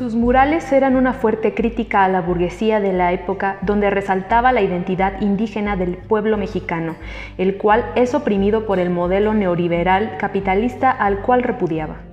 Sus murales eran una fuerte crítica a la burguesía de la época donde resaltaba la identidad indígena del pueblo mexicano, el cual es oprimido por el modelo neoliberal capitalista al cual repudiaba.